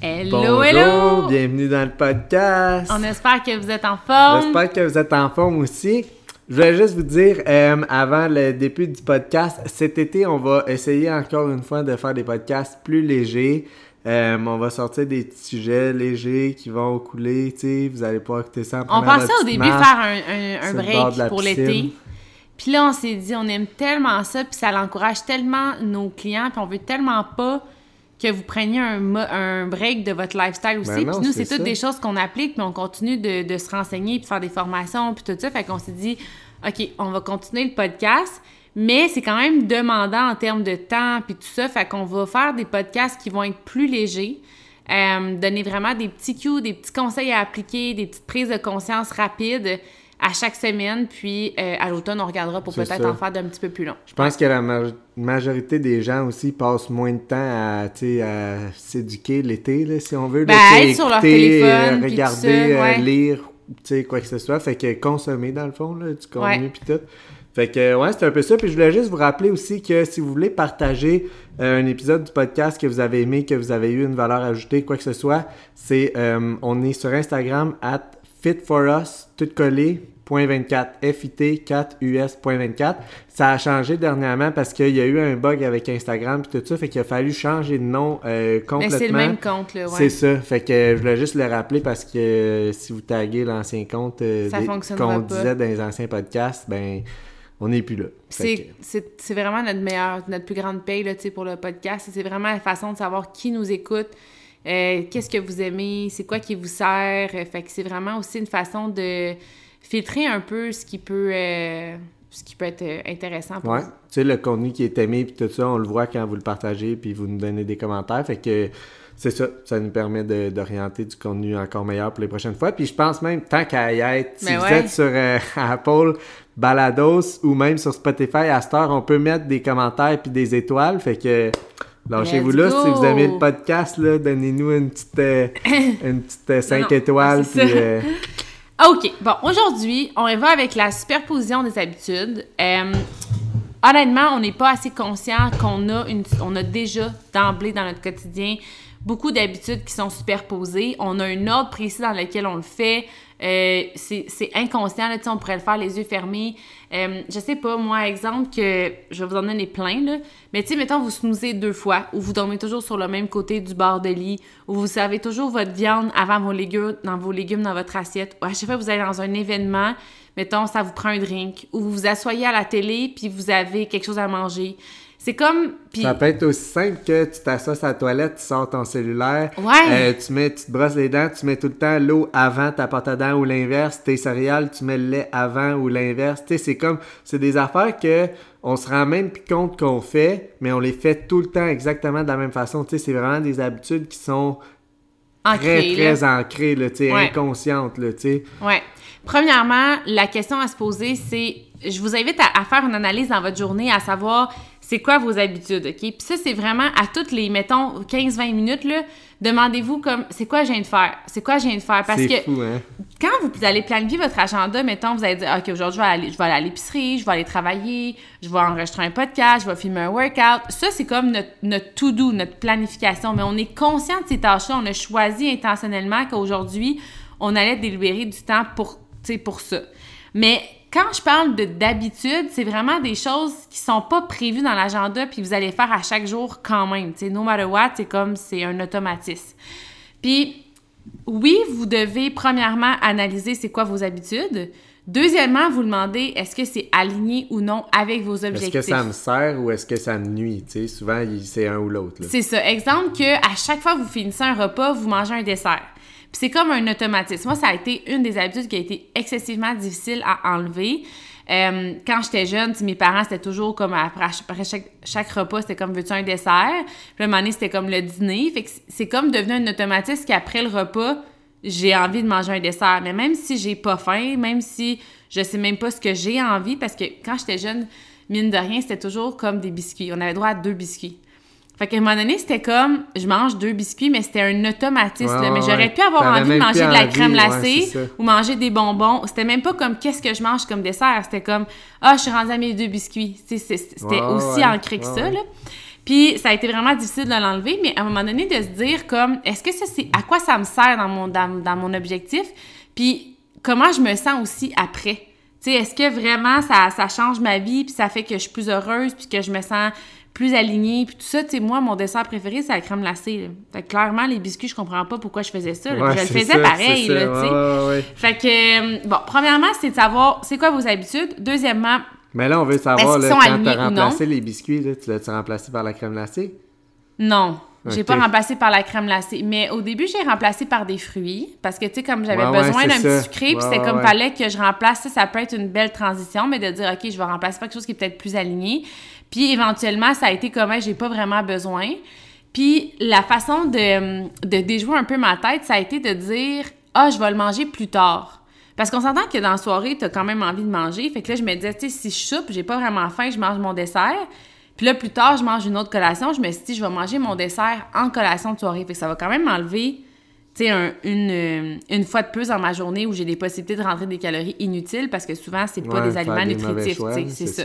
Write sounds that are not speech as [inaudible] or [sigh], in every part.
Hello, Bonjour, hello! bienvenue dans le podcast. On espère que vous êtes en forme. J'espère que vous êtes en forme aussi. Je voulais juste vous dire, euh, avant le début du podcast, cet été, on va essayer encore une fois de faire des podcasts plus légers. Euh, on va sortir des petits sujets légers qui vont couler, tu sais, vous allez pas écouter ça en On pensait au début faire un, un- un break pour l'été. Puis là, on s'est dit, on aime tellement ça, puis ça l'encourage tellement nos clients, puis on veut tellement pas que vous preniez un, un break de votre lifestyle aussi. Ben puis nous, c'est toutes ça. des choses qu'on applique, puis on continue de, de se renseigner, puis de faire des formations, puis tout ça. Fait qu'on s'est dit, OK, on va continuer le podcast, mais c'est quand même demandant en termes de temps, puis tout ça. Fait qu'on va faire des podcasts qui vont être plus légers. Euh, donner vraiment des petits cues, des petits conseils à appliquer, des petites prises de conscience rapides à chaque semaine. Puis euh, à l'automne, on regardera pour peut-être en faire d'un petit peu plus long. Je pense que la ma- majorité des gens aussi passent moins de temps à, à s'éduquer l'été, là, si on veut. là, Ben, sais, être sur leur téléphone, euh, tout regarder, ça, euh, ouais. lire, tu sais, quoi que ce soit. Fait que consommer, dans le fond, là, du contenu Ouais. puis tout. Fait que, ouais, c'est un peu ça. Puis je voulais juste vous rappeler aussi que si vous voulez partager euh, un épisode du podcast que vous avez aimé, que vous avez eu une valeur ajoutée, quoi que ce soit, c'est, euh, on est sur Instagram, at fitforus, tout collé, point 24, FIT 4US.24. Ça a changé dernièrement parce qu'il y a eu un bug avec Instagram puis tout ça, fait qu'il a fallu changer de nom euh, Mais complètement. c'est le même compte, là, ouais. C'est ça. Fait que euh, je voulais juste le rappeler parce que euh, si vous taguez l'ancien compte qu'on disait dans les anciens podcasts, ben on n'est plus là. C'est- vraiment notre meilleure, notre plus grande paye là, pour le podcast. C'est vraiment la façon de savoir qui nous écoute, euh, qu'est-ce que vous aimez, c'est quoi qui vous sert? Euh, Fait que c'est vraiment aussi une façon de filtrer un peu ce qui peut, euh, ce qui peut être intéressant pour ouais. vous. Tu sais, le contenu qui est aimé puis tout ça, on le voit quand vous le partagez puis vous nous donnez des commentaires. Fait que c'est ça. Ça nous permet d'orienter du contenu encore meilleur pour les prochaines fois. Puis je pense même, tant qu'à y être, si Ben vous êtes sur euh, [laughs] Apple, Balados ou même sur Spotify, à cette heure, on peut mettre des commentaires puis des étoiles. Fait que lâchez-vous là. go. Si vous aimez le podcast, donnez-nous une petite, euh, [coughs] une petite 5 non, étoiles. c'est puis, ça. euh, [laughs] OK. Bon, aujourd'hui, on va avec la superposition des habitudes. Euh, honnêtement, on n'est pas assez conscient qu'on a, une, on a déjà d'emblée dans notre quotidien beaucoup d'habitudes qui sont superposées. On a un ordre précis dans lequel on le fait. Euh, c'est c'est inconscient, là, on pourrait le faire les yeux fermés. Euh, je sais pas, moi, exemple, que je vais vous en donner plein, là. Mais tu sais, mettons, vous snoozez deux fois, ou vous dormez toujours sur le même côté du bord de lit, ou vous servez toujours votre viande avant vos légumes, dans vos légumes dans votre assiette, ou à chaque fois que vous allez dans un événement, mettons, ça vous prend un drink, ou vous vous asseyez à la télé, puis vous avez quelque chose à manger. C'est comme... Ça peut être aussi simple que tu t'assois à la toilette, tu sors ton cellulaire, Ouais. euh, tu mets, tu te brosses les dents, tu mets tout le temps l'eau avant ta pâte à dents ou l'inverse, tes céréales, tu mets le lait avant ou l'inverse. Tu sais, c'est comme, c'est des affaires que on se rend même plus compte qu'on fait, mais on les fait tout le temps exactement de la même façon. Tu sais, c'est vraiment des habitudes qui sont ancré, très, là. très ancrées, là, tu sais, Ouais. inconscientes, là, tu sais. Ouais. Premièrement, la question à se poser, c'est, je vous invite à, à faire une analyse dans votre journée, à savoir c'est quoi vos habitudes, OK? Puis ça, c'est vraiment à toutes les, mettons, 15-20 minutes, là, demandez-vous comme, c'est quoi je viens de faire? C'est quoi je viens de faire? Parce que fou, hein? quand vous allez planifier votre agenda, mettons, vous allez dire, OK, aujourd'hui, je vais aller, je vais aller à l'épicerie, je vais aller travailler, je vais enregistrer un podcast, je vais filmer un workout. Ça, c'est comme notre, notre to-do, notre planification. Mais on est conscient de ces tâches-là. On a choisi intentionnellement qu'aujourd'hui, on allait délibérer du temps pour, pour ça. Mais quand je parle de d'habitude, c'est vraiment des choses qui sont pas prévues dans l'agenda puis vous allez faire à chaque jour quand même. Tu sais, no matter what, c'est comme c'est un automatisme. Puis oui, vous devez premièrement analyser c'est quoi vos habitudes. Deuxièmement, vous demandez est-ce que c'est aligné ou non avec vos Est-ce objectifs? que ça me sert ou est-ce que ça me nuit? Tu sais, souvent, c'est un ou l'autre. C'est ça. Exemple que à chaque fois que vous finissez un repas, vous mangez un dessert. Puis c'est comme un automatisme. Moi, ça a été une des habitudes qui a été excessivement difficile à enlever. Euh, quand j'étais jeune, mes parents, c'était toujours comme après, chaque, chaque, repas, c'était comme veux-tu un dessert? Puis à un moment donné, c'était comme le dîner. Fait que c'est comme devenu un automatisme qu'après le repas, j'ai envie de manger un dessert. Mais même si j'ai pas faim, même si je sais même pas ce que j'ai envie, parce que quand j'étais jeune, mine de rien, c'était toujours comme des biscuits. On avait droit à deux biscuits. Fait qu'à un moment donné, c'était comme, je mange deux biscuits, mais c'était un automatisme. mais j'aurais pu avoir envie de manger de la crème glacée ou manger des bonbons. C'était même pas comme qu'est-ce que je mange comme dessert? C'était comme, ah, je suis rendue à mes deux biscuits. C'était aussi ancré que ça, là. Puis ça a été vraiment difficile de l'enlever, mais à un moment donné, de se dire comme, est-ce que ça, c'est à quoi ça me sert dans mon, dans, dans mon objectif? Puis comment je me sens aussi après? Tu sais, est-ce que vraiment ça, ça change ma vie, puis ça fait que je suis plus heureuse, puis que je me sens plus alignée, puis tout ça, tu sais, moi, mon dessert préféré, c'est la crème glacée. Fait que clairement, les biscuits, je comprends pas pourquoi je faisais ça. je le faisais pareil, là, tu sais. fait que, bon, premièrement, c'est de savoir c'est quoi vos habitudes? Deuxièmement, mais là, on veut savoir, là, quand tu as remplacé les biscuits, là, tu l'as-tu remplacé par la crème glacée? Non. J'ai pas remplacé par la crème glacée. Mais au début, j'ai remplacé par des fruits. Parce que, tu sais, comme j'avais besoin d'un petit sucré, puis c'est comme fallait que je remplace. Ça, ça peut être une belle transition, mais de dire, OK, je vais remplacer par quelque chose qui est peut-être plus aligné. Puis éventuellement, ça a été comme, j'ai pas vraiment besoin. Puis la façon de, de déjouer un peu ma tête, ça a été de dire, ah, je vais le manger plus tard. Parce qu'on s'entend que dans la soirée, t'as quand même envie de manger. Fait que là, je me disais, tu sais, si je soupe, j'ai pas vraiment faim, je mange mon dessert. Puis là, plus tard, je mange une autre collation. Je me suis dit, je vais manger mon dessert en collation de soirée. Fait que ça va quand même m'enlever, tu sais, une, euh, une fois de plus dans ma journée où j'ai des possibilités de rentrer des calories inutiles parce que souvent, c'est pas des aliments nutritifs, tu sais, c'est ça.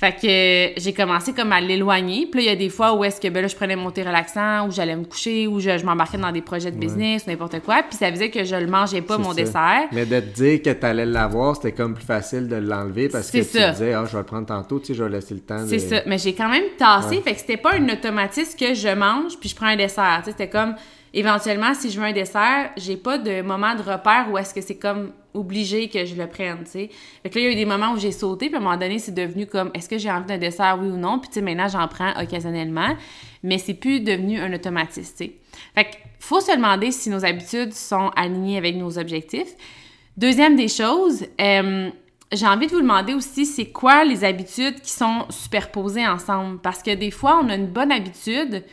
Fait que j'ai commencé comme à l'éloigner. Puis là, il y a des fois où est-ce que ben là, je prenais mon thé relaxant, ou j'allais me coucher, ou je, m'embarquais dans des projets de business, ou n'importe quoi. Puis ça faisait que je le mangeais pas, mon dessert. Mais de te dire que tu allais l'avoir, c'était comme plus facile de l'enlever parce que tu disais, ah, je vais le prendre tantôt, tu sais, je vais laisser le temps. C'est ça. Mais j'ai quand même tassé. Fait que c'était pas un automatisme que je mange, puis je prends un dessert. Tu sais, c'était comme éventuellement, si je veux un dessert, j'ai pas de moment de repère où est-ce que c'est comme obligé que je le prenne, tu sais. Fait que là, il y a eu des moments où j'ai sauté, puis à un moment donné, c'est devenu comme, est-ce que j'ai envie d'un dessert, oui ou non? Puis, tu sais, maintenant, j'en prends occasionnellement, mais c'est plus devenu un automatisme, tu sais. Fait que faut se demander si nos habitudes sont alignées avec nos objectifs. Deuxième des choses, euh, j'ai envie de vous demander aussi, c'est quoi les habitudes qui sont superposées ensemble? Parce que des fois, on a une bonne habitude,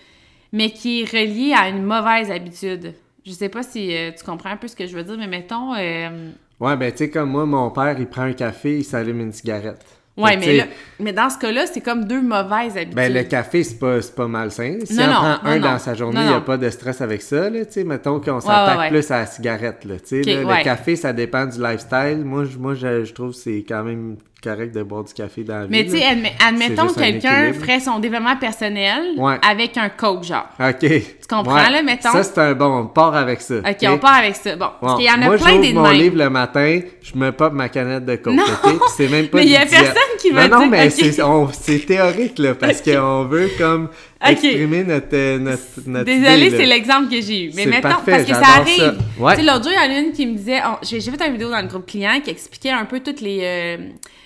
mais qui est reliée à une mauvaise habitude. Je sais pas si euh, tu comprends un peu ce que je veux dire, mais mettons... Euh, Ouais, ben tu sais, comme moi, mon père, il prend un café, il s'allume une cigarette. Ouais, mais, mais dans ce cas-là, c'est comme deux mauvaises habitudes. Ben, le café, c'est pas, pas malsain. Si on prend un dans sa journée, il n'y a pas de stress avec ça, là, tu sais. Mettons qu'on s'attaque plus à la cigarette, là, tu sais. Le café, ça dépend du lifestyle. Moi, je, moi, je trouve que c'est quand même correct de boire du café dans la vie. Mais tu sais, admettons que quelqu'un ferait son développement personnel avec un coach, genre. OK. Tu comprends, là, mettons? Ça, c'est un bon. On part avec ça. OK, on part avec ça. Bon, parce qu'il y en a Moi, plein des mon livre le matin, je me pop ma canette de coke, OK? c'est même [laughs] pas Mais il y a personne qui va Non, non, mais c'est théorique, là, parce [laughs] qu'on veut comme exprimer notre, notre, notre Désolée, c'est l'exemple que j'ai eu. Mais mettons, parce que ça arrive. Tu sais, l'autre jour, il y en a une qui me disait... J'ai fait une vidéo dans le groupe client qui expliquait un peu toutes les... Euh,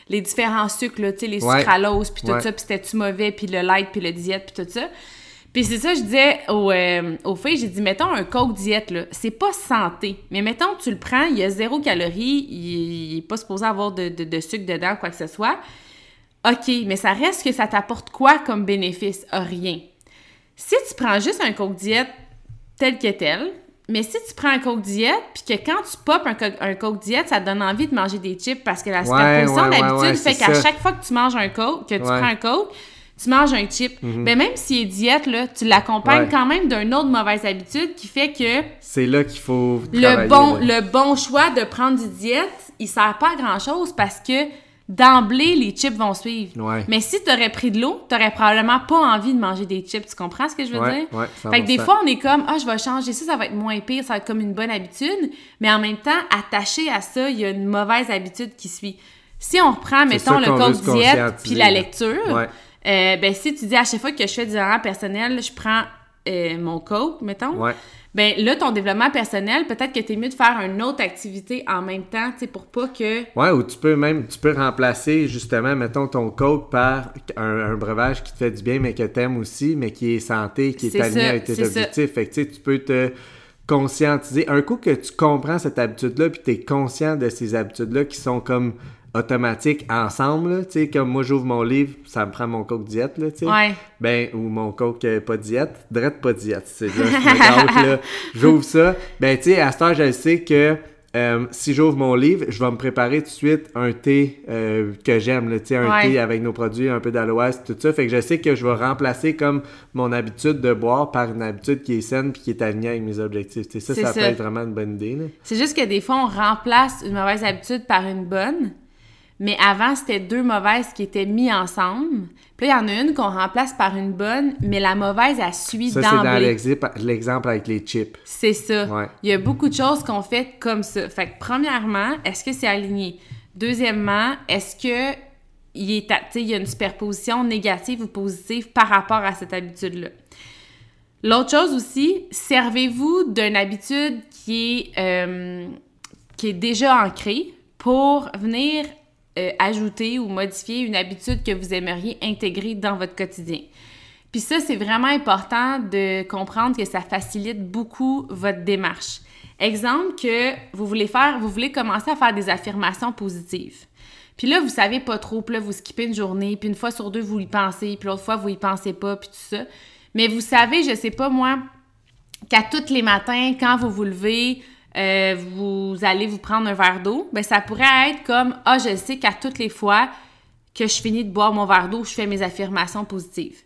les différents sucres, là, tu sais, les sucraloses, puis tout ça, puis c'était-tu mauvais, puis le light, puis le diète, puis tout ça. Puis c'est ça, je disais aux, euh, aux filles, j'ai dit, mettons un coke diète, là, c'est pas santé. Mais mettons, tu le prends, il y a zéro calorie, il, est pas supposé avoir de, de, sucre dedans, quoi que ce soit. OK, mais ça reste que ça t'apporte quoi comme bénéfice? Rien. Si tu prends juste un coke diète tel que tel, mais si tu prends un Coke diète, puis que quand tu popes un, un, Coke diète, ça te donne envie de manger des chips parce que la superposition d'habitude fait qu'à chaque fois que tu manges un Coke, que tu prends un Coke, tu manges un chip. Mhm. Ben, même s'il est diète, là, tu l'accompagnes quand même d'une autre mauvaise habitude qui fait que... C'est là qu'il faut le bon, le bon choix de prendre du diète, il sert pas à grand-chose parce que d'emblée, les chips vont suivre. Mais si tu aurais pris de l'eau, tu n'aurais probablement pas envie de manger des chips. Tu comprends ce que je veux dire? fait que des fois, on est comme, ah, je vais changer ça, ça va être moins pire, ça va être comme une bonne habitude. Mais en même temps, attaché à ça, il y a une mauvaise habitude qui suit. Si on reprend, mettons, le code diète puis la lecture, euh, ben, si tu dis à chaque fois que je fais du développement personnel, je prends euh, mon coke, mettons ben là, ton développement personnel, peut-être que tu es mieux de faire une autre activité en même temps, tu sais, pour pas que... Ouais, ou tu peux même, tu peux remplacer justement, mettons, ton coke par un, breuvage qui te fait du bien, mais que t'aimes aussi, mais qui est santé, qui est, aligné avec tes objectifs. Fait que tu sais, tu peux te conscientiser. Un coup que tu comprends cette habitude-là, puis tu es conscient de ces habitudes-là qui sont comme automatiques ensemble, tu sais, comme moi j'ouvre mon livre, ça me prend mon coke diète, là, tu sais. Ouais. Ben, ou mon coke euh, pas diète, drette pas diète, c'est là, je là, [laughs] j'ouvre ça. Ben, tu sais, à ce heure, je sais que euh, si j'ouvre mon livre, je vais me préparer tout de suite un thé euh, que j'aime, là, tu sais, un Ouais. thé avec nos produits, un peu d'aloès, tout ça. Fait que je sais que je vais remplacer comme mon habitude de boire par une habitude qui est saine puis qui est alignée avec mes objectifs. Tu sais, ça, ça, ça. peut être vraiment une bonne idée. Là. C'est juste que des fois, on remplace une mauvaise habitude par une bonne. Mais avant, c'était deux mauvaises qui étaient mises ensemble. Puis là, il y en a une qu'on remplace par une bonne, mais la mauvaise, elle suit Ça, c'est dans l'exemple avec les chips. C'est ça. Ouais. Il y a beaucoup de choses qu'on fait comme ça. Fait que, premièrement, est-ce que c'est aligné? Deuxièmement, est-ce que est il y a une superposition négative ou positive par rapport à cette habitude-là? L'autre chose aussi, servez-vous d'une habitude qui est, euh, qui est déjà ancrée pour venir euh, ajouter ou modifier une habitude que vous aimeriez intégrer dans votre quotidien. Puis ça, c'est vraiment important de comprendre que ça facilite beaucoup votre démarche. Exemple que vous voulez faire, vous voulez commencer à faire des affirmations positives. Puis là, vous savez pas trop, puis là, vous skippez une journée, puis une fois sur deux, vous y pensez, puis l'autre fois, vous y pensez pas, puis tout ça. Mais vous savez, je sais pas moi, qu'à tous les matins, quand vous vous levez, euh, vous allez vous prendre un verre d'eau, ben ça pourrait être comme ah je sais qu'à toutes les fois que je finis de boire mon verre d'eau, je fais mes affirmations positives.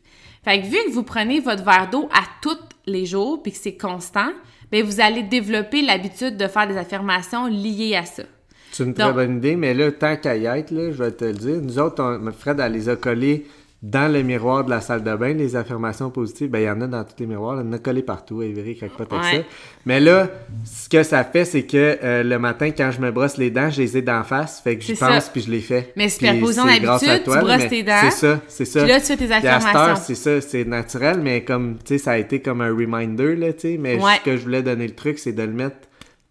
Fait que vu que vous prenez votre verre d'eau à tous les jours puis que c'est constant, ben vous allez développer l'habitude de faire des affirmations liées à ça. C'est une très Donc- bonne idée, mais là, tant qu'à y être, là, je vais te le dire, nous autres, on, Fred, elle les a collées dans le miroir de la salle de bain, les affirmations positives. Ben, il y en a dans tous les miroirs, il y en a collé partout, quelque part avec Ouais. ça. Mais là, ce que ça fait, c'est que euh, le matin, quand je me brosse les dents, je les ai d'en face, fait que j'y C'est pense puis je les fais. Mais superposons l'habitude, tu brosses tes dents, C'est ça, c'est ça. Puis là, tu fais tes affirmations. c'est ça, c'est naturel, mais comme, tu sais, ça a été comme un reminder, là, tu sais. Mais Ouais. ce que je voulais donner le truc, c'est de le mettre,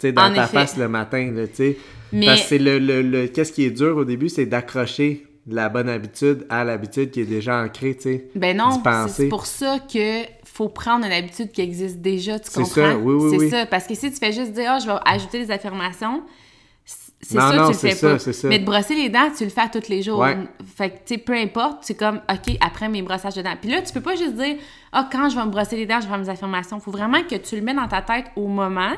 tu sais, dans En ta effet. face le matin, là, tu sais. Mais- Parce que c'est le, le, le- qu'est-ce qui est dur au début, c'est d'accrocher la bonne habitude à l'habitude qui est déjà ancrée, tu sais. Ben non, c'est- c'est pour ça que faut prendre une habitude qui existe déjà, tu C'est comprends? ça, oui, oui, C'est oui. ça, parce que si tu fais juste dire, ah, je vais ajouter des affirmations, c'est ça, non, tu le c'est fais ça, pas. c'est ça. Mais de brosser les dents, tu le fais à tous les jours. Ouais. Fait que, tu sais, peu importe, c'est comme, OK, après mes brossages de dents. Puis là, tu peux pas juste dire, ah, quand je vais me brosser les dents, je vais faire mes affirmations. Faut vraiment que tu le mets dans ta tête au moment,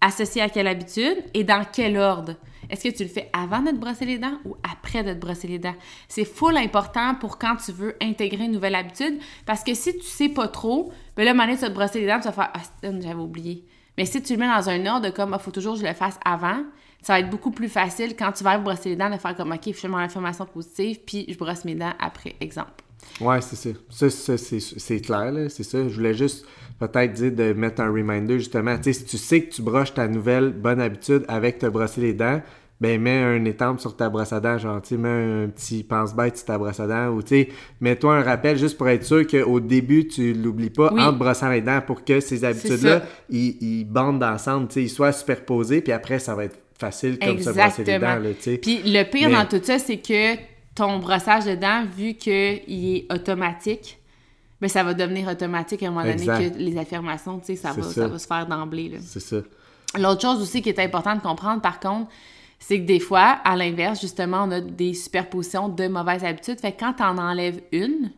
associé à quelle habitude et dans quel ordre. Est-ce que tu le fais avant de te brosser les dents ou après de te brosser les dents? C'est full important pour quand tu veux intégrer une nouvelle habitude parce que si tu sais pas trop, ben là, à un moment donné, tu te brosser les dents, tu vas faire Ah, j'avais oublié. Mais si tu le mets dans un ordre comme, il faut toujours que je le fasse avant, ça va être beaucoup plus facile quand tu vas te brosser les dents de faire comme, OK, je fais mon affirmation positive, puis je brosse mes dents après, exemple. Ouais, c'est ça. Ça, ça, c'est, clair, c'est ça. Je voulais juste peut-être dire de mettre un reminder, justement. Tu sais, si tu sais que tu brosses ta nouvelle bonne habitude avec te brosser les dents, ben mets un étampe sur ta brosse à dents, genre, tu mets un petit pense-bête sur ta brosse à dents, ou tu sais, mets-toi un rappel juste pour être sûr qu'au début, tu l'oublies pas Oui. en te brossant les dents pour que ces habitudes-là, ils, ils bandent ensemble, tu sais, ils soient superposés, puis après, ça va être facile comme se brosser les dents, là, tu sais. Puis le pire Mais- dans tout ça, c'est que ton brossage de dents, vu qu'il est automatique, ben ça va devenir automatique à un moment donné Exact. que les affirmations, tu sais, ça va, ça. ça va se faire d'emblée. là. C'est ça. L'autre chose aussi qui est important de comprendre, par contre, c'est que des fois, à l'inverse, justement, on a des superpositions de mauvaises habitudes. Fait que quand t'en enlèves une,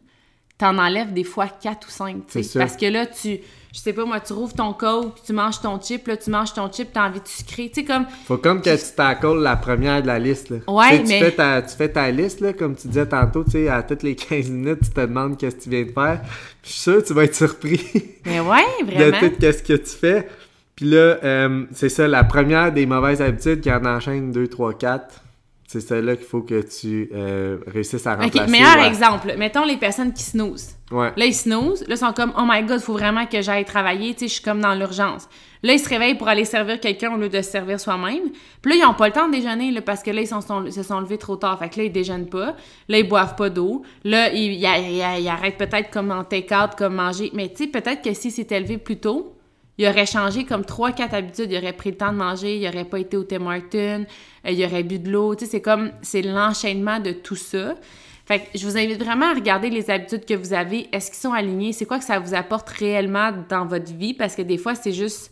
t'en enlèves des fois quatre ou cinq. Parce que là, tu, je sais pas moi, tu rouvres ton coke, tu manges ton chip, là, tu manges ton chip, t'as envie de sucrer. Tu sais, comme, Faut comme que tu tackles la première de la liste. Là. Ouais, mais- Tu fais, ta, tu fais ta liste, là, comme tu disais tantôt, tu sais, à toutes les 15 minutes, tu te demandes qu'est-ce que tu viens de faire. Puis je suis sûr que tu vas être surpris mais ouais, [laughs] de vraiment. tout ce que tu fais. Puis là, euh, c'est ça, la première des mauvaises habitudes qui en enchaîne 2, 3, 4. C'est celle-là qu'il faut que tu euh, réussisses à remplacer. OK, meilleur ouais. exemple. Mettons les personnes qui snoozent. Ouais. Là, ils snoozent. Là, ils sont comme, oh my god, il faut vraiment que j'aille travailler. Tu sais, je suis comme dans l'urgence. Là, ils se réveillent pour aller servir quelqu'un au lieu de se servir soi-même. Puis là, ils n'ont pas le temps de déjeuner là, parce que là, ils sont, sont- se sont levés trop tard. Fait que là, ils déjeunent pas. Là, ils boivent pas d'eau. Là, ils, ils- ils- ils arrêtent peut-être comme en take-out, comme manger. Mais tu sais, peut-être que s'ils s'étaient levés plus tôt, il aurait changé comme 3-4 habitudes. Il aurait pris le temps de manger, il aurait pas été au Tim Hortons, euh, il aurait bu de l'eau. Tu sais, c'est comme, c'est l'enchaînement de tout ça. Fait que je vous invite vraiment à regarder les habitudes que vous avez. Est-ce qu'ils sont alignés? C'est quoi que ça vous apporte réellement dans votre vie? Parce que des fois, c'est juste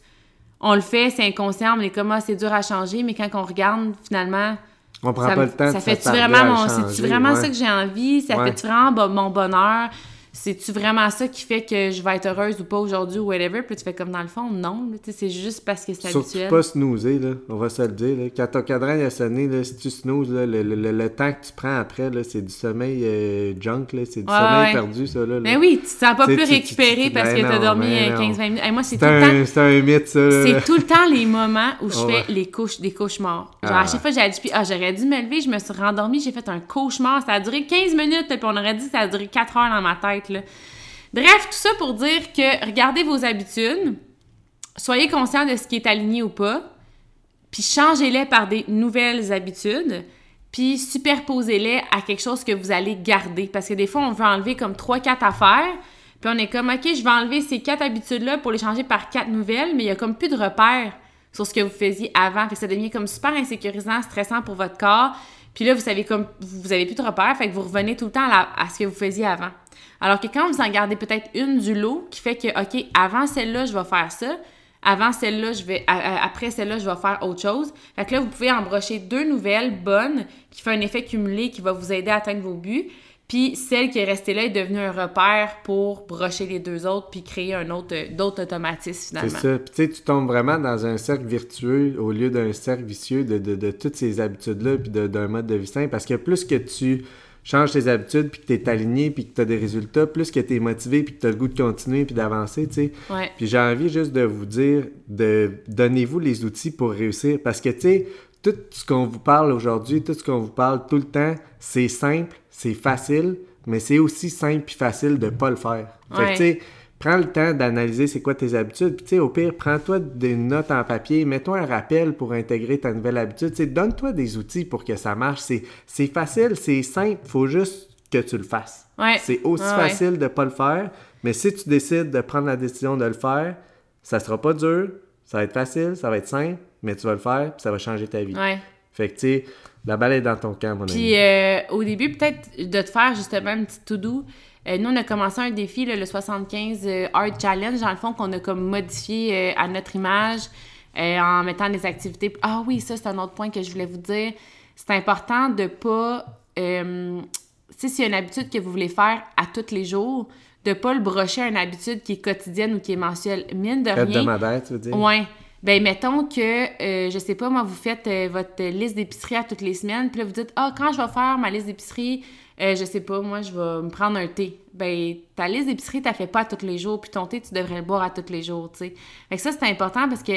on le fait, c'est inconscient, on est comme, ah, c'est dur à changer, mais quand on regarde, finalement, On prend ça, pas le temps ça fait-tu s'attarder vraiment, mon, changer, c'est-tu vraiment ouais. ça que j'ai envie? Ça Ouais. fait-tu vraiment mon bonheur? C'est-tu vraiment ça qui fait que je vais être heureuse ou pas aujourd'hui ou whatever? Puis tu fais comme dans le fond, non. C'est juste parce que c'est Surtout habituel. pas snoozer, là. On va se le dire, là. Quand ton cadran il a sonné, là, si tu snoozes, là, le, le- le- le temps que tu prends après, là, c'est du sommeil euh, junk, là. C'est du sommeil ouais. perdu, ça, là. Mais oui, tu te sens pas plus récupéré parce ben que t'as dormi ben euh, non. 15-20 minutes. Hey, moi, c'est tout C'est le temps... un, c'est un mythe, ça. C'est tout le temps les moments où je Oh, fais ouais. les couches, des cauchemars. Genre, Ah. à chaque fois, j'ai dit, puis, ah, j'aurais dû me lever, je me suis rendormie, j'ai fait un cauchemar. Ça a duré 15 minutes, puis on aurait dit que ça a duré 4 heures dans ma tête, Bref, tout ça pour dire que regardez vos habitudes, soyez conscient de ce qui est aligné ou pas, puis changez-les par des nouvelles habitudes, puis superposez-les à quelque chose que vous allez garder. Parce que des fois, on veut enlever comme 3-4 affaires, puis on est comme, OK, je vais enlever ces 4 habitudes-là pour les changer par 4 nouvelles, mais il y a comme plus de repères sur ce que vous faisiez avant. Que ça devient comme super insécurisant, stressant pour votre corps. Puis là, vous savez comme, vous avez plus de repères, fait que vous revenez tout le temps à, ce que vous faisiez avant. Alors que quand vous en gardez peut-être une du lot qui fait que, OK, avant celle-là, je vais faire ça. Avant celle-là, je vais, après celle-là, je vais faire autre chose. Fait que là, vous pouvez embrocher deux nouvelles bonnes qui fait un effet cumulé qui va vous aider à atteindre vos buts. Puis celle qui est restée là est devenue un repère pour brocher les deux autres puis créer un autre, d'autres automatismes C'est finalement. ça. Puis tu sais, tu tombes vraiment dans un cercle vertueux au lieu d'un cercle vicieux de, de, de toutes ces habitudes-là puis d'un mode de vie sain. Parce que plus que tu changes tes habitudes puis que tu es aligné puis que tu as des résultats, plus que tu es motivé puis que tu as le goût de continuer puis d'avancer, tu sais. Ouais. Puis j'ai envie juste de vous dire, de donnez-vous les outils pour réussir. Parce que, tu sais, tout ce qu'on vous parle aujourd'hui, tout ce qu'on vous parle tout le temps, c'est simple, c'est facile, mais c'est aussi simple puis facile de pas le faire. Fait Ouais. tu sais, prends le temps d'analyser c'est quoi tes habitudes. Puis, tu sais, au pire, prends-toi des notes en papier, mets-toi un rappel pour intégrer ta nouvelle habitude. Tu donne-toi des outils pour que ça marche. C'est, c'est facile, c'est simple, faut juste que tu le fasses. Ouais. C'est aussi ouais. facile de pas le faire, mais si tu décides de prendre la décision de le faire, ça sera pas dur, ça va être facile, ça va être simple, mais tu vas le faire, puis ça va changer ta vie. Ouais. Fait que, tu sais, la balle est dans ton camp, mon ami. Puis euh, au début, peut-être de te faire justement une petite to-do. Euh, nous, on a commencé un défi, là, le 75 euh, Art Challenge, dans le fond, qu'on a comme modifié euh, à notre image euh, en mettant des activités. Ah oui, ça, c'est un autre point que je voulais vous dire. C'est important de pas. Euh, y a une habitude que vous voulez faire à tous les jours, de pas le brocher à une habitude qui est quotidienne ou qui est mensuelle. Mine de rien. Hebdomadaire, tu veux dire? Ouais. Ben, mettons que, euh, je sais pas, moi, vous faites euh, votre liste d'épicerie à toutes les semaines, puis là, vous dites, ah, quand je vais faire ma liste d'épicerie, euh, je sais pas, moi, je vais me prendre un thé. Ben, ta liste d'épicerie, t'as fait pas à tous les jours, puis ton thé, tu devrais le boire à tous les jours, tu sais. Fait que ça, c'est important parce que,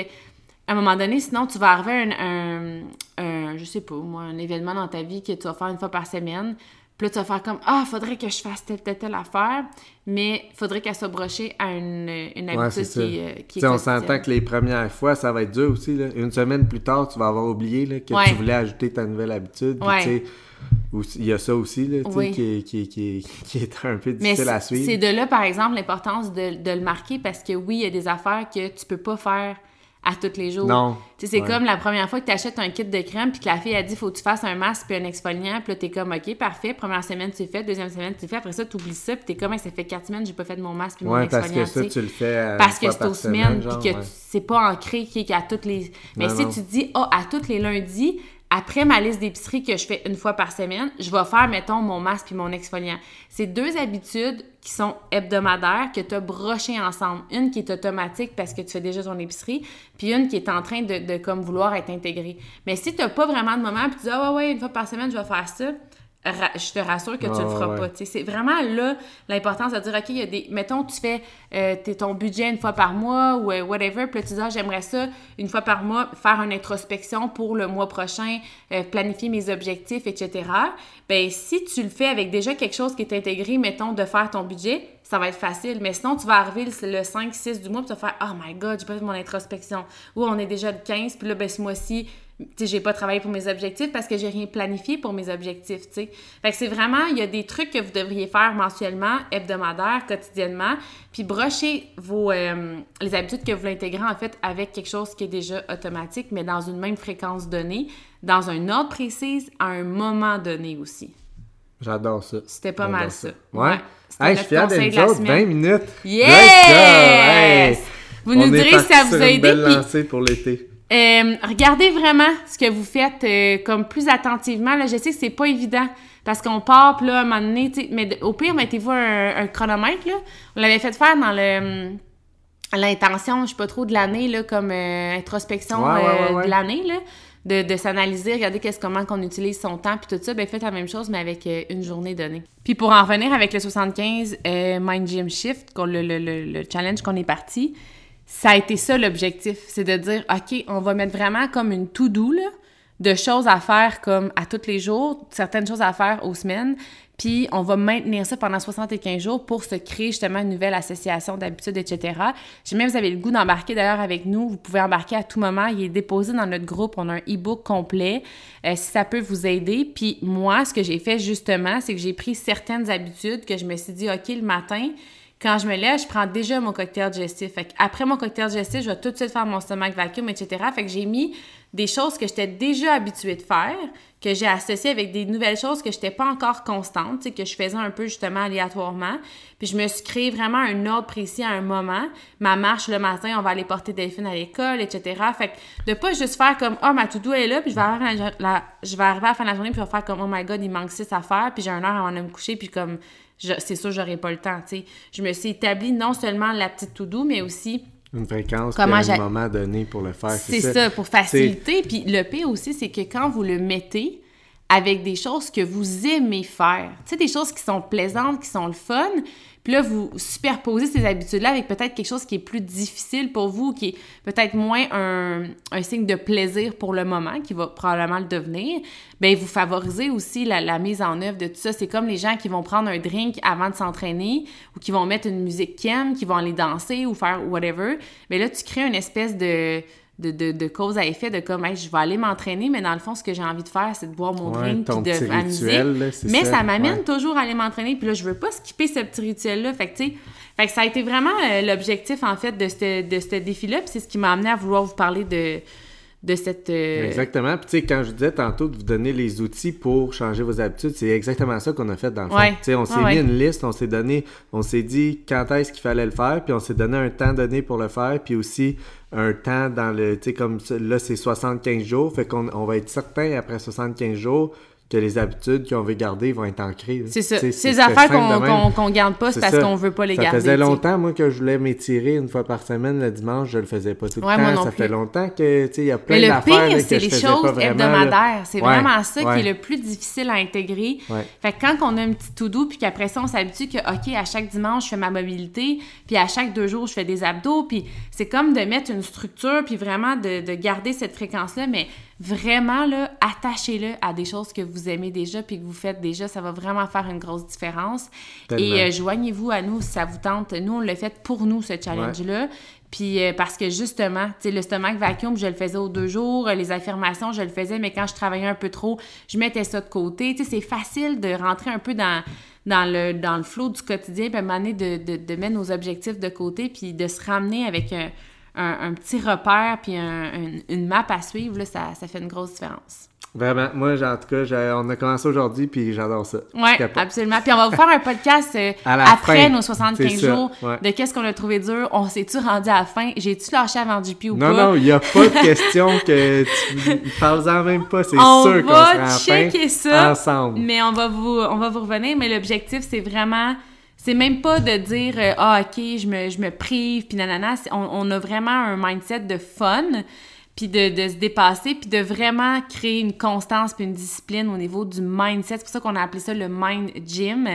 à un moment donné, sinon, tu vas arriver à un, un, un, je sais pas, moi, un événement dans ta vie que tu vas faire une fois par semaine. Puis là, tu vas faire comme Ah, faudrait que je fasse telle, telle, telle affaire, mais faudrait qu'elle soit brochée à une, une habitude qui, est, euh, qui est on s'entend que les premières fois, ça va être dur aussi. Là. Une semaine plus tard, tu vas avoir oublié là, que Ouais. tu voulais ajouter ta nouvelle habitude. Puis, il y a ça aussi là, Oui. qui, est, qui, qui, [laughs] qui est un peu Mais difficile à c'est suivre. c'est de là, par exemple, l'importance de, de le marquer parce que oui, il y a des affaires que tu peux pas faire à tous les jours. Non. Tu sais, c'est Ouais. comme la première fois que tu achètes un kit de crème puis que la fille a dit faut que tu fasses un masque puis un exfoliant puis là t'es comme ok parfait première semaine tu fais deuxième semaine tu fais après ça tu oublies ça puis t'es comme Hey, ça fait quatre semaines j'ai pas fait de mon masque puis mon Ouais, parce exfoliant que ça, tu le fais à parce que c'est aux semaines puis que ouais. c'est pas ancré qui est à toutes les mais Non, si non. tu dis ah à tous les lundis après ma liste d'épicerie que je fais une fois par semaine, je vais faire, mettons, mon masque puis mon exfoliant. C'est deux habitudes qui sont hebdomadaires, que tu as brochées ensemble. Une qui est automatique parce que tu fais déjà ton épicerie, puis une qui est en train de, comme vouloir être intégrée. Mais si tu n'as pas vraiment de moment, puis tu dis, ah ouais, ouais, une fois par semaine, je vais faire ça, je te rassure que tu Ah, le feras ouais. pas. C'est vraiment là l'importance de dire, OK, il y a des. Mettons, tu fais euh, t'es ton budget une fois par mois ou euh, whatever, puis là, tu dis, ah, j'aimerais ça une fois par mois faire une introspection pour le mois prochain, euh, planifier mes objectifs, etc. Ben, si tu le fais avec déjà quelque chose qui est intégré, mettons, de faire ton budget, ça va être facile. Mais sinon, tu vas arriver le, le 5-6 du mois, puis tu vas faire, oh my god, j'ai pas fait mon introspection. Ou on est déjà le 15, puis là, ben, ce mois-ci, tu sais, j'ai pas travaillé pour mes objectifs parce que j'ai rien planifié pour mes objectifs, tu sais. Fait que c'est vraiment, il y a des trucs que vous devriez faire mensuellement, hebdomadaire, quotidiennement, puis brocher vos, euh, les habitudes que vous voulez intégrer, en fait, avec quelque chose qui est déjà automatique, mais dans une même fréquence donnée, dans un ordre précis, à un moment donné aussi. J'adore ça. C'était pas mal ça. Ouais. Ouais. Hey, je suis la joke, semaine. 20 minutes. Yes! Hey! Vous nous On est direz si ça vous a une aidé. belle puis- lancée pour l'été. Euh, regardez vraiment ce que vous faites euh, comme plus attentivement. Là, je sais que c'est pas évident parce qu'on part, puis là, à un moment donné, mais au pire, mettez-vous un, un chronomètre. Là. On l'avait fait faire dans le hum, l'intention, je sais pas trop, de l'année, là, comme euh, introspection Ouais, ouais, ouais, ouais. de l'année, là. De, de s'analyser, regarder qu'est-ce comment qu'on utilise son temps puis tout ça, ben faites la même chose mais avec une journée donnée. Puis pour en revenir avec le 75 euh, Mind Gym Shift, qu'on- le, le, le, le challenge qu'on est parti, ça a été ça l'objectif, c'est de dire OK, on va mettre vraiment comme une to-do de choses à faire comme à tous les jours, certaines choses à faire aux semaines, puis on va maintenir ça pendant 75 jours pour se créer justement une nouvelle association d'habitudes, etc. Si jamais vous avez le goût d'embarquer d'ailleurs avec nous, vous pouvez embarquer à tout moment. Il est déposé dans notre groupe. On a un e-book complet euh, si ça peut vous aider. Puis moi, ce que j'ai fait justement, c'est que j'ai pris certaines habitudes que je me suis dit, OK, le matin, quand je me lève, je prends déjà mon cocktail digestif. Après mon cocktail digestif, je vais tout de suite faire mon stomac vacuum, etc. Fait que j'ai mis des choses que j'étais déjà habituée de faire, que j'ai associées avec des nouvelles choses que je n'étais pas encore constante, que je faisais un peu justement aléatoirement. Puis je me suis créé vraiment un ordre précis à un moment. Ma marche le matin, on va aller porter Delphine à l'école, etc. Fait que de pas juste faire comme, oh, ma to-do est là, puis je vais, arriver à la, fin de la journée, puis je vais faire comme, oh my god, il manque six à faire, puis j'ai une heure avant de me coucher, puis comme, c'est sûr, j'aurai pas le temps, tu sais. Je me suis établi non seulement la petite to-do, mais aussi Une fréquence, j'ai- un moment donné pour le faire. c'est ça, pour faciliter. Puis le pire aussi, c'est que quand vous le mettez avec des choses que vous aimez faire, tu sais, des choses qui sont plaisantes, qui sont le fun, puis là, vous superposez ces habitudes-là avec peut-être quelque chose qui est plus difficile pour vous, qui est peut-être moins un, signe de plaisir pour le moment, qui va probablement le devenir, bien, vous favorisez aussi la, la mise en œuvre de tout ça. C'est comme les gens qui vont prendre un drink avant de s'entraîner ou qui vont mettre une musique qu'ils aiment, qui vont aller danser ou faire whatever. Mais là, tu crées une espèce de de, de, de cause à effet de comme Hey, je vais aller m'entraîner mais dans le fond ce que j'ai envie de faire c'est de boire mon Ouais, drink puis de m'amuser. mais ça, ça, m'amène ouais. toujours à aller m'entraîner puis là je veux pas skipper ce petit rituel là fait que tu sais fait que ça a été vraiment euh, l'objectif en fait de ce de défi là puis c'est ce qui m'a amené à vouloir vous parler de de cette euh, Exactement. Puis, tu sais, quand je disais tantôt de vous donner les outils pour changer vos habitudes, c'est exactement ça qu'on a fait dans le fond. Ouais. Tu sais, on s'est mis ouais. une liste, on s'est donné, on s'est dit quand est-ce qu'il fallait le faire, puis on s'est donné un temps donné pour le faire, puis aussi un temps dans le, tu sais, comme là, c'est 75 jours, fait qu'on on va être certain après 75 jours que les habitudes qu'on veut garder vont être ancrées. c'est ça ces affaires qu'on qu'on garde pas c'est parce ça. qu'on veut pas les ça garder faisait tu sais. longtemps, moi, que je voulais m'étirer une fois par semaine le dimanche. Je le faisais pas tout le Ouais, moi temps. non Ça plus. fait longtemps que, tu sais, il y a plein Mais le d'affaires pire, c'est les choses vraiment, hebdomadaires. C'est Ouais, vraiment ça ouais. qui est le plus difficile à intégrer. Fait que quand on a un petit to-do, puis qu'après ça, on s'habitue que, OK, à chaque dimanche, je fais ma mobilité, puis à chaque deux jours, je fais des abdos, puis c'est comme de mettre une structure, puis vraiment de, de garder cette fréquence-là, mais vraiment, là, attachez-le à des choses que vous aimez déjà, puis que vous faites déjà. Ça va vraiment faire une grosse différence. Tellement. Et euh, joignez-vous à nous si ça vous tente. Nous, on l'a fait pour nous, ce challenge-là. Puis euh, parce que justement, tu sais, le stomac vacuum, je le faisais aux deux jours, les affirmations, je le faisais, mais quand je travaillais un peu trop, je mettais ça de côté. Tu sais, c'est facile de rentrer un peu dans, dans le, dans le flot du quotidien, puis à un moment donné, de, de, de mettre nos objectifs de côté, puis de se ramener avec un, un, un petit repère, puis un- un- une map à suivre, là, ça, ça fait une grosse différence. Vraiment, moi, en tout cas, j'ai- on a commencé aujourd'hui, puis j'adore ça. Oui, absolument. Puis on va vous faire un podcast euh, [laughs] après fin. nos 75 C'est ça, jours ouais. de qu'est-ce qu'on a trouvé dur. On s'est-tu rendu à la fin? J'ai-tu lâché avant JP ou Non, pas? non, il n'y a pas de [laughs] question que tu [laughs] parles-en même pas. C'est On sûr qu'on va checker fin ça. ensemble. Mais on va vous, on va vous revenir. Mais l'objectif, c'est vraiment. C'est même pas de dire euh, Ah, OK, je me, je me prive, puis nanana. On, on a vraiment un mindset de fun, puis de, de se dépasser, puis de vraiment créer une constance puis une discipline au niveau du mindset. C'est pour ça qu'on a appelé ça le Mind Gym.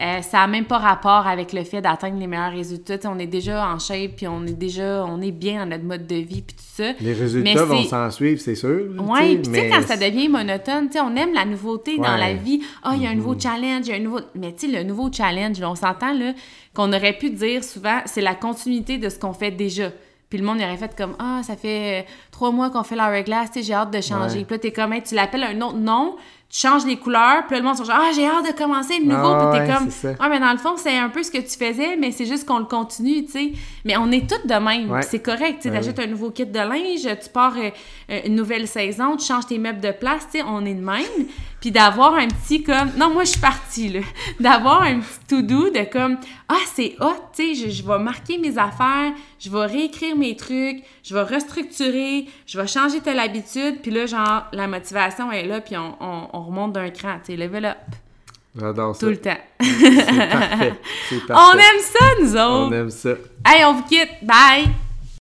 Euh, ça n'a même pas rapport avec le fait d'atteindre les meilleurs résultats. On est déjà en shape, puis on est déjà on est bien dans notre mode de vie, puis tout ça. Les Mais résultats vont s'en suivre, c'est sûr. Oui, puis tu sais, quand ça devient monotone, on aime la nouveauté dans la vie. Ah, il y a un nouveau challenge, il y a un nouveau. Mais tu sais, le nouveau challenge, là, on s'entend, là, qu'on aurait pu dire souvent, c'est la continuité de ce qu'on fait déjà. Puis le monde il aurait fait comme Ah, ça fait trois mois qu'on fait la glace, tu sais, j'ai hâte de changer. Ouais. Puis là, t'es comme, Hey, tu l'appelles un autre nom, tu changes les couleurs, puis là, le monde sont genre, ah, j'ai hâte de commencer le nouveau, Ah, puis t'es ouais, comme, ah, mais dans le fond, c'est un peu ce que tu faisais, mais c'est juste qu'on le continue, tu sais. Mais on est toutes de même, Ouais. c'est correct, tu t'achètes un nouveau kit de linge, tu pars euh, euh, une nouvelle saison, tu changes tes meubles de place, tu sais, on est de même. Puis d'avoir un petit comme, non, moi, je suis partie, là. [laughs] D'avoir un petit to-do de comme, ah, c'est hot, tu sais, je, je vais marquer mes affaires, je vais réécrire mes trucs, je vais restructurer, je vais changer telle habitude, puis là, genre, la motivation est là, puis on, on, on remonte d'un cran, tu sais, level up, J'adore ça. tout le temps. [laughs] C'est parfait. C'est [laughs] On parfait. aime ça, nous autres! On aime ça. Hey, on vous quitte! Bye!